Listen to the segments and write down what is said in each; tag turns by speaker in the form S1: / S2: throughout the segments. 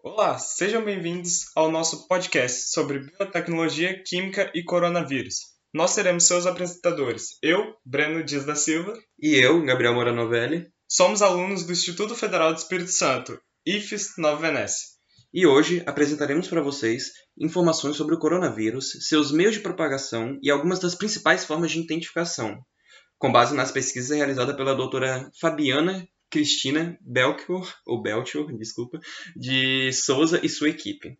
S1: Olá, sejam bem-vindos ao nosso podcast sobre biotecnologia, química e coronavírus. Nós seremos seus apresentadores. Eu, Breno Dias da Silva.
S2: E eu, Gabriel Moura Novelli.
S1: Somos alunos do Instituto Federal do Espírito Santo, IFES Nova Venécia.
S2: E hoje apresentaremos para vocês informações sobre o coronavírus, seus meios de propagação e algumas das principais formas de identificação, com base nas pesquisas realizadas pela doutora Fabiana Cristina Belchior, ou Belchior, desculpa, de Souza e sua equipe.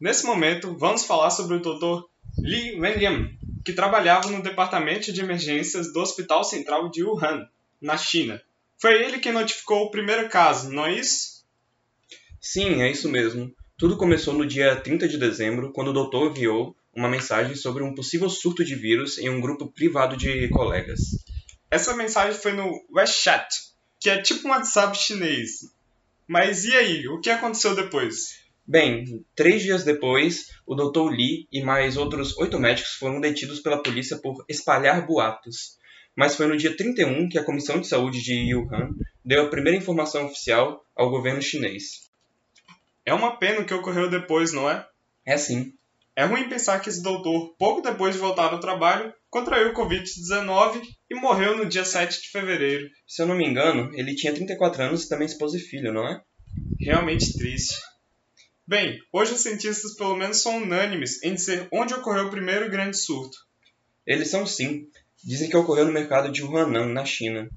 S1: Nesse momento, vamos falar sobre o Dr. Li Wenliang, que trabalhava no departamento de emergências do Hospital Central de Wuhan, na China. Foi ele quem notificou o primeiro caso, não é isso?
S2: Sim, é isso mesmo. Tudo começou no dia 30 de dezembro, quando o doutor enviou uma mensagem sobre um possível surto de vírus em um grupo privado de colegas.
S1: Essa mensagem foi no WeChat, que é tipo um WhatsApp chinês. Mas e aí, o que aconteceu depois?
S2: Bem, três dias depois, o Dr. Li e mais outros oito médicos foram detidos pela polícia por espalhar boatos. Mas foi no dia 31 que a Comissão de Saúde de Wuhan deu a primeira informação oficial ao governo chinês.
S1: É uma pena o que ocorreu depois, não é?
S2: É sim.
S1: É ruim pensar que esse doutor, pouco depois de voltar ao trabalho, contraiu o Covid-19 e morreu no dia 7 de fevereiro.
S2: Se eu não me engano, ele tinha 34 anos e também esposa e filho, não é?
S1: Realmente triste. Bem, hoje os cientistas pelo menos são unânimes em dizer onde ocorreu o primeiro grande surto.
S2: Eles são sim. Dizem que ocorreu no mercado de Wuhan, na China.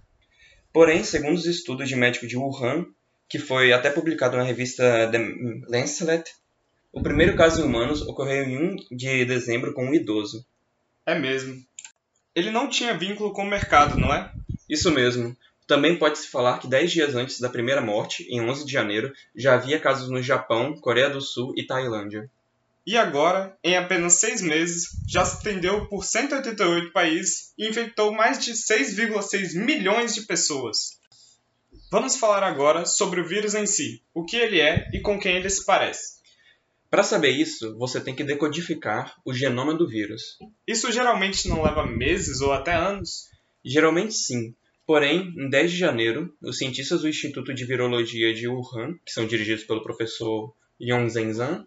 S2: Porém, segundo os estudos de médico de Wuhan, que foi até publicado na revista The Lancet, o primeiro caso em humanos ocorreu em 1 de dezembro com um idoso.
S1: É mesmo. Ele não tinha vínculo com o mercado, não é?
S2: Isso mesmo. Também pode-se falar que 10 dias antes da primeira morte, em 11 de janeiro, já havia casos no Japão, Coreia do Sul e Tailândia.
S1: E agora, em apenas seis meses, já se estendeu por 188 países e infectou mais de 6,6 milhões de pessoas. Vamos falar agora sobre o vírus em si, o que ele é e com quem ele se parece.
S2: Para saber isso, você tem que decodificar o genoma do vírus.
S1: Isso geralmente não leva meses ou até anos?
S2: Geralmente sim. Porém, em 10 de janeiro, os cientistas do Instituto de Virologia de Wuhan, que são dirigidos pelo professor Yong Zhenzhan,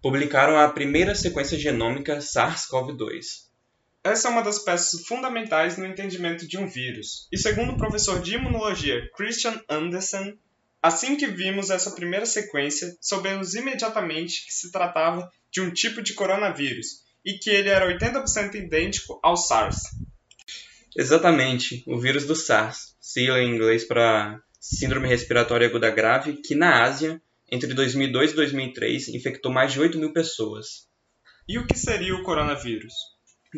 S2: publicaram a primeira sequência genômica SARS-CoV-2.
S1: Essa é uma das peças fundamentais no entendimento de um vírus. E segundo o professor de imunologia Christian Andersen, assim que vimos essa primeira sequência, soubemos imediatamente que se tratava de um tipo de coronavírus e que ele era 80% idêntico ao SARS.
S2: Exatamente, o vírus do SARS, sigla em inglês para Síndrome Respiratória Aguda Grave, que na Ásia, entre 2002 e 2003, infectou mais de 8 mil pessoas.
S1: E o que seria o coronavírus?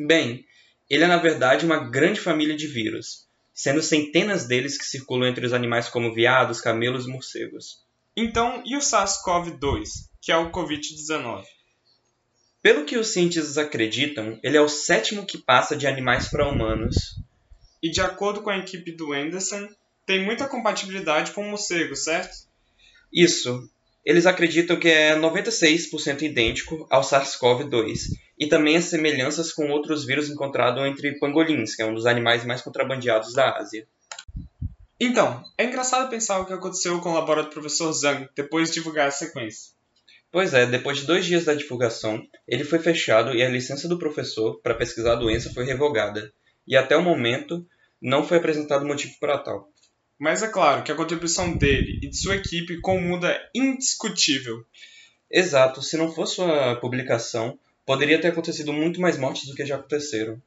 S2: Bem, ele é na verdade uma grande família de vírus, sendo centenas deles que circulam entre os animais como veados, camelos e morcegos.
S1: Então, e o SARS-CoV-2, que é o Covid-19?
S2: Pelo que os cientistas acreditam, ele é o sétimo que passa de animais para humanos.
S1: E de acordo com a equipe do Anderson, tem muita compatibilidade com o morcego, certo?
S2: Isso. Eles acreditam que é 96% idêntico ao SARS-CoV-2 e também as semelhanças com outros vírus encontrados entre pangolins, que é um dos animais mais contrabandeados da Ásia.
S1: Então, é engraçado pensar o que aconteceu com o laboratório do professor Zhang depois de divulgar a sequência.
S2: Pois é, depois de dois dias da divulgação, ele foi fechado e a licença do professor para pesquisar a doença foi revogada. E até o momento, não foi apresentado motivo para tal.
S1: Mas é claro que a contribuição dele e de sua equipe com o mundo é indiscutível.
S2: Exato, se não fosse sua publicação, poderia ter acontecido muito mais mortes do que já aconteceram.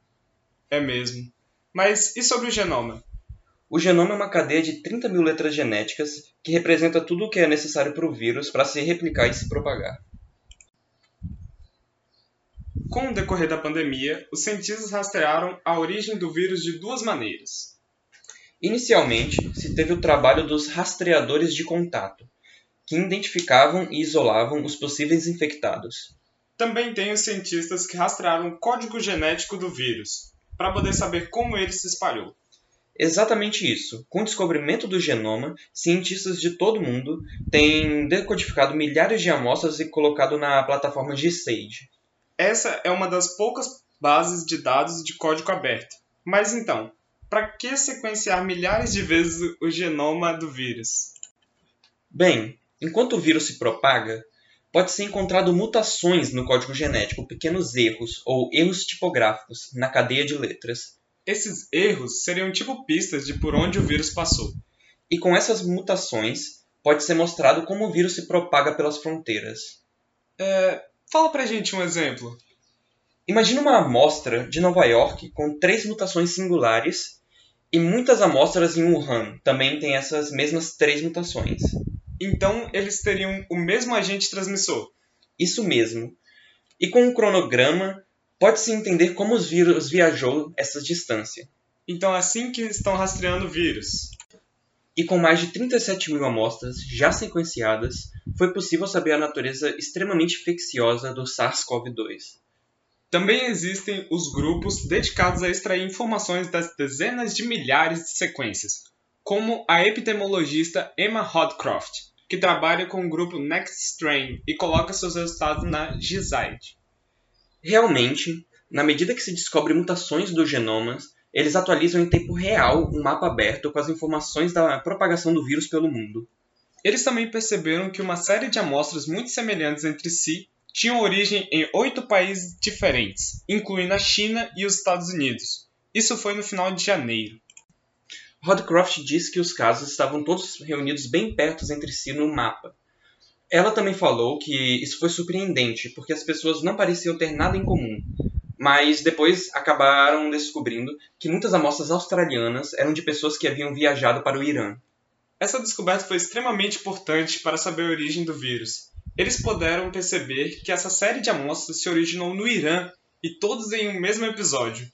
S1: É mesmo. Mas e sobre o genoma?
S2: O genoma é uma cadeia de 30 mil letras genéticas que representa tudo o que é necessário para o vírus para se replicar e se propagar.
S1: Com o decorrer da pandemia, os cientistas rastrearam a origem do vírus de duas maneiras.
S2: Inicialmente, se teve o trabalho dos rastreadores de contato, que identificavam e isolavam os possíveis infectados.
S1: Também tem os cientistas que rastrearam o código genético do vírus, para poder saber como ele se espalhou.
S2: Exatamente isso. Com o descobrimento do genoma, cientistas de todo o mundo têm decodificado milhares de amostras e colocado na plataforma GSAID.
S1: Essa é uma das poucas bases de dados de código aberto. Mas então, para que sequenciar milhares de vezes o genoma do vírus?
S2: Bem, Enquanto o vírus se propaga, pode ser encontrado mutações no código genético, pequenos erros ou erros tipográficos na cadeia de letras.
S1: Esses erros seriam tipo pistas de por onde o vírus passou.
S2: E com essas mutações, pode ser mostrado como o vírus se propaga pelas fronteiras.
S1: É, fala pra gente um exemplo.
S2: Imagina uma amostra de Nova York com três mutações singulares e muitas amostras em Wuhan também têm essas mesmas três mutações.
S1: Então eles teriam o mesmo agente transmissor.
S2: Isso mesmo. E com um cronograma, pode-se entender como os vírus viajou essa distância.
S1: Então é assim que estão rastreando o vírus.
S2: E com mais de 37 mil amostras já sequenciadas, foi possível saber a natureza extremamente infecciosa do SARS-CoV-2.
S1: Também existem os grupos dedicados a extrair informações das dezenas de milhares de sequências, como a epidemiologista Emma Hodcroft, que trabalha com o grupo NextStrain e coloca seus resultados na GISAID.
S2: Realmente, na medida que se descobre mutações dos genomas, eles atualizam em tempo real um mapa aberto com as informações da propagação do vírus pelo mundo.
S1: Eles também perceberam que uma série de amostras muito semelhantes entre si tinham origem em oito países diferentes, incluindo a China e os Estados Unidos. Isso foi no final de janeiro.
S2: Rodcroft disse que os casos estavam todos reunidos bem perto entre si no mapa. Ela também falou que isso foi surpreendente, porque as pessoas não pareciam ter nada em comum, mas depois acabaram descobrindo que muitas amostras australianas eram de pessoas que haviam viajado para o Irã.
S1: Essa descoberta foi extremamente importante para saber a origem do vírus, eles puderam perceber que essa série de amostras se originou no Irã e todos em um mesmo episódio.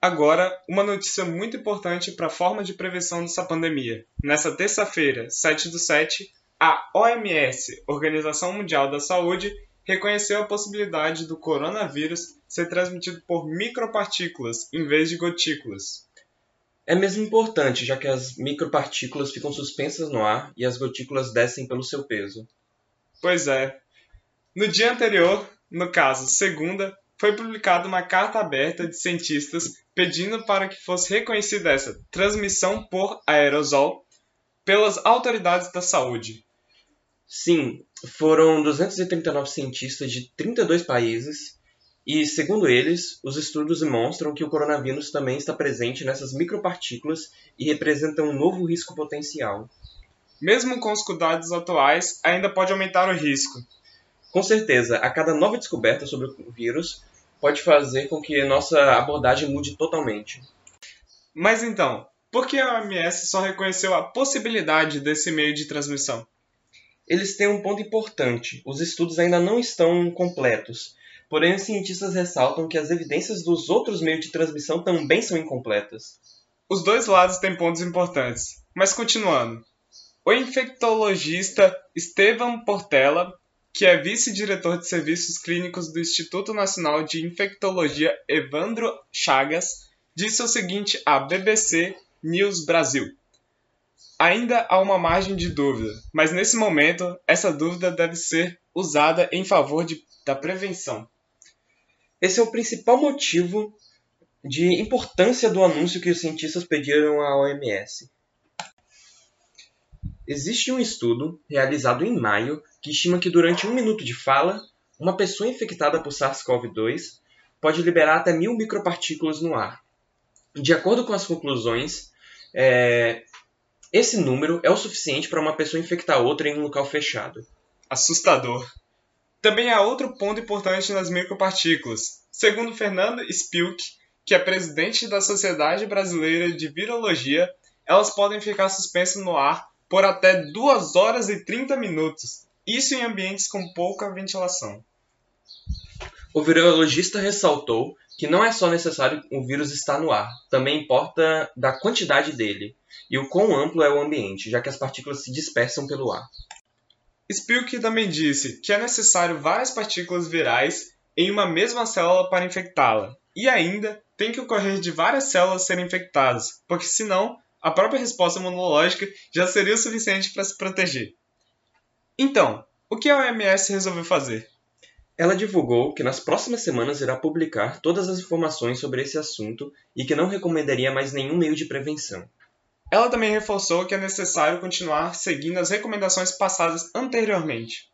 S1: Agora, uma notícia muito importante para a forma de prevenção dessa pandemia. Nessa terça-feira, 7 do 7, a OMS, Organização Mundial da Saúde, reconheceu a possibilidade do coronavírus ser transmitido por micropartículas em vez de gotículas.
S2: É mesmo importante, já que as micropartículas ficam suspensas no ar e as gotículas descem pelo seu peso.
S1: Pois é. No dia anterior, no caso, segunda, foi publicada uma carta aberta de cientistas pedindo para que fosse reconhecida essa transmissão por aerosol pelas autoridades da saúde.
S2: Sim, foram 239 cientistas de 32 países e, segundo eles, os estudos demonstram que o coronavírus também está presente nessas micropartículas e representa um novo risco potencial
S1: mesmo com os cuidados atuais, ainda pode aumentar o risco.
S2: Com certeza, a cada nova descoberta sobre o vírus pode fazer com que nossa abordagem mude totalmente.
S1: Mas então, por que a OMS só reconheceu a possibilidade desse meio de transmissão?
S2: Eles têm um ponto importante: os estudos ainda não estão completos. Porém, os cientistas ressaltam que as evidências dos outros meios de transmissão também são incompletas.
S1: Os dois lados têm pontos importantes. Mas continuando, o infectologista Estevam Portela, que é vice-diretor de serviços clínicos do Instituto Nacional de Infectologia Evandro Chagas, disse o seguinte à BBC News Brasil: Ainda há uma margem de dúvida, mas nesse momento essa dúvida deve ser usada em favor de, da prevenção.
S2: Esse é o principal motivo de importância do anúncio que os cientistas pediram à OMS. Existe um estudo, realizado em maio, que estima que durante um minuto de fala, uma pessoa infectada por SARS-CoV-2 pode liberar até mil micropartículas no ar. De acordo com as conclusões, é... esse número é o suficiente para uma pessoa infectar outra em um local fechado.
S1: Assustador. Também há outro ponto importante nas micropartículas. Segundo Fernando Spilk, que é presidente da Sociedade Brasileira de Virologia, elas podem ficar suspensas no ar por até 2 horas e 30 minutos, isso em ambientes com pouca ventilação.
S2: O virologista ressaltou que não é só necessário o vírus estar no ar, também importa da quantidade dele e o quão amplo é o ambiente, já que as partículas se dispersam pelo ar.
S1: Spilk também disse que é necessário várias partículas virais em uma mesma célula para infectá-la, e ainda tem que ocorrer de várias células serem infectadas, porque senão a própria resposta imunológica já seria o suficiente para se proteger. Então, o que a OMS resolveu fazer?
S2: Ela divulgou que nas próximas semanas irá publicar todas as informações sobre esse assunto e que não recomendaria mais nenhum meio de prevenção.
S1: Ela também reforçou que é necessário continuar seguindo as recomendações passadas anteriormente.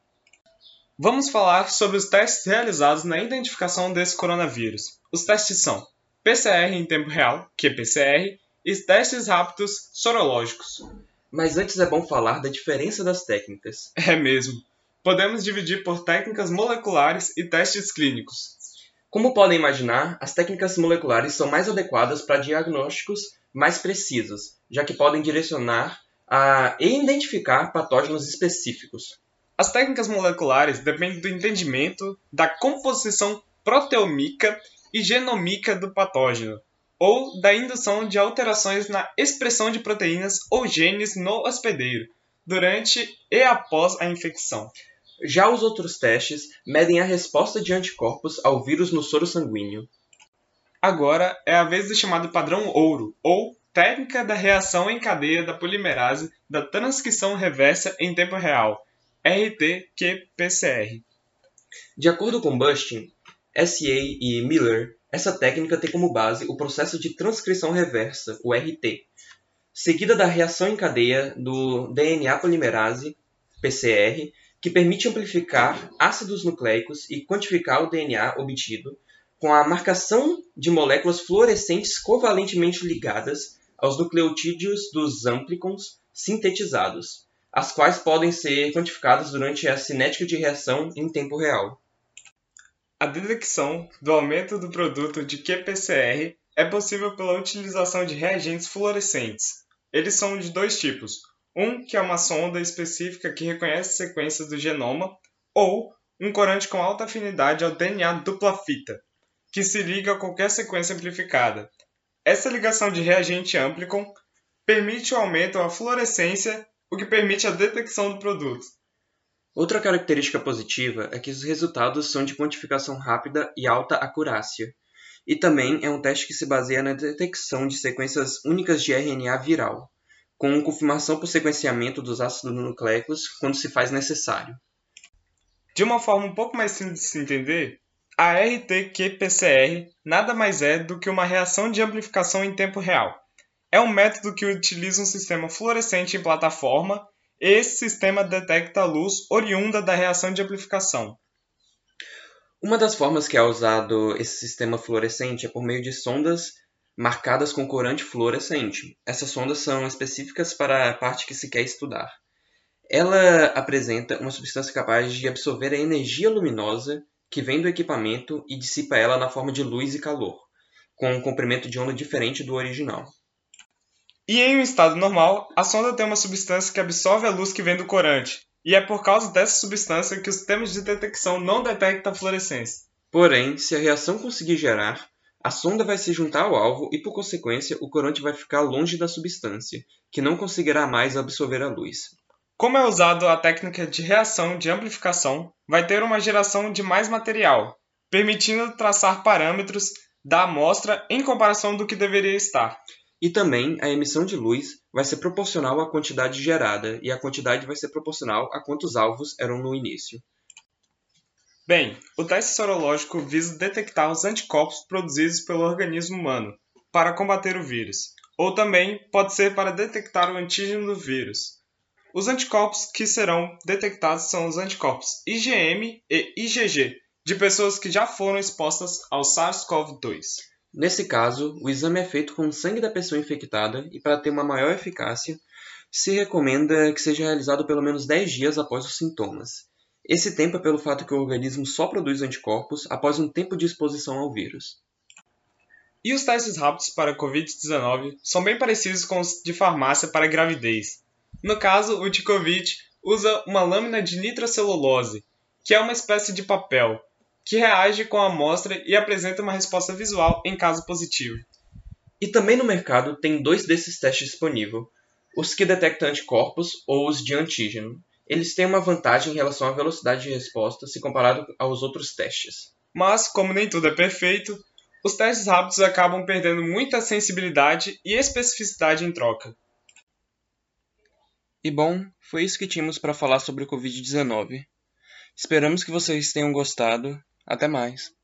S1: Vamos falar sobre os testes realizados na identificação desse coronavírus. Os testes são PCR em tempo real, QPCR, e testes rápidos sorológicos.
S2: Mas antes é bom falar da diferença das técnicas.
S1: É mesmo. Podemos dividir por técnicas moleculares e testes clínicos.
S2: Como podem imaginar, as técnicas moleculares são mais adequadas para diagnósticos mais precisos, já que podem direcionar a e identificar patógenos específicos.
S1: As técnicas moleculares dependem do entendimento da composição proteômica e genomíca do patógeno, ou da indução de alterações na expressão de proteínas ou genes no hospedeiro, durante e após a infecção.
S2: Já os outros testes medem a resposta de anticorpos ao vírus no soro sanguíneo.
S1: Agora é a vez do chamado padrão ouro, ou técnica da reação em cadeia da polimerase da transcrição reversa em tempo real, RT-qPCR.
S2: De acordo com Bustin, SA e Miller, essa técnica tem como base o processo de transcrição reversa, o RT, seguida da reação em cadeia do DNA polimerase, PCR, que permite amplificar ácidos nucleicos e quantificar o DNA obtido com a marcação de moléculas fluorescentes covalentemente ligadas aos nucleotídeos dos amplicons sintetizados, as quais podem ser quantificadas durante a cinética de reação em tempo real.
S1: A detecção do aumento do produto de qPCR é possível pela utilização de reagentes fluorescentes. Eles são de dois tipos, um que é uma sonda específica que reconhece sequências do genoma, ou um corante com alta afinidade ao DNA dupla fita, que se liga a qualquer sequência amplificada. Essa ligação de reagente amplicon permite o aumento da fluorescência, o que permite a detecção do produto.
S2: Outra característica positiva é que os resultados são de quantificação rápida e alta acurácia, e também é um teste que se baseia na detecção de sequências únicas de RNA viral com confirmação por sequenciamento dos ácidos nucleicos quando se faz necessário.
S1: De uma forma um pouco mais simples de se entender, a RT-qPCR nada mais é do que uma reação de amplificação em tempo real. É um método que utiliza um sistema fluorescente em plataforma esse sistema detecta a luz oriunda da reação de amplificação.
S2: Uma das formas que é usado esse sistema fluorescente é por meio de sondas marcadas com corante fluorescente. Essas sondas são específicas para a parte que se quer estudar. Ela apresenta uma substância capaz de absorver a energia luminosa que vem do equipamento e dissipa ela na forma de luz e calor, com um comprimento de onda diferente do original.
S1: E em um estado normal, a sonda tem uma substância que absorve a luz que vem do corante, e é por causa dessa substância que os sistemas de detecção não detectam a fluorescência.
S2: Porém, se a reação conseguir gerar, a sonda vai se juntar ao alvo e, por consequência, o corante vai ficar longe da substância, que não conseguirá mais absorver a luz.
S1: Como é usado a técnica de reação de amplificação, vai ter uma geração de mais material, permitindo traçar parâmetros da amostra em comparação do que deveria estar.
S2: E também a emissão de luz vai ser proporcional à quantidade gerada, e a quantidade vai ser proporcional a quantos alvos eram no início.
S1: Bem, o teste sorológico visa detectar os anticorpos produzidos pelo organismo humano para combater o vírus, ou também pode ser para detectar o antígeno do vírus. Os anticorpos que serão detectados são os anticorpos IgM e IgG de pessoas que já foram expostas ao SARS-CoV-2.
S2: Nesse caso, o exame é feito com o sangue da pessoa infectada e, para ter uma maior eficácia, se recomenda que seja realizado pelo menos 10 dias após os sintomas. Esse tempo é pelo fato que o organismo só produz anticorpos após um tempo de exposição ao vírus.
S1: E os testes rápidos para Covid-19 são bem parecidos com os de farmácia para gravidez. No caso, o de Covid usa uma lâmina de nitrocelulose, que é uma espécie de papel, que reage com a amostra e apresenta uma resposta visual em caso positivo.
S2: E também no mercado tem dois desses testes disponíveis, os que detectam anticorpos ou os de antígeno eles têm uma vantagem em relação à velocidade de resposta se comparado aos outros testes.
S1: Mas, como nem tudo é perfeito, os testes rápidos acabam perdendo muita sensibilidade e especificidade em troca.
S2: E bom, foi isso que tínhamos para falar sobre o Covid-19. Esperamos que vocês tenham gostado. Até mais.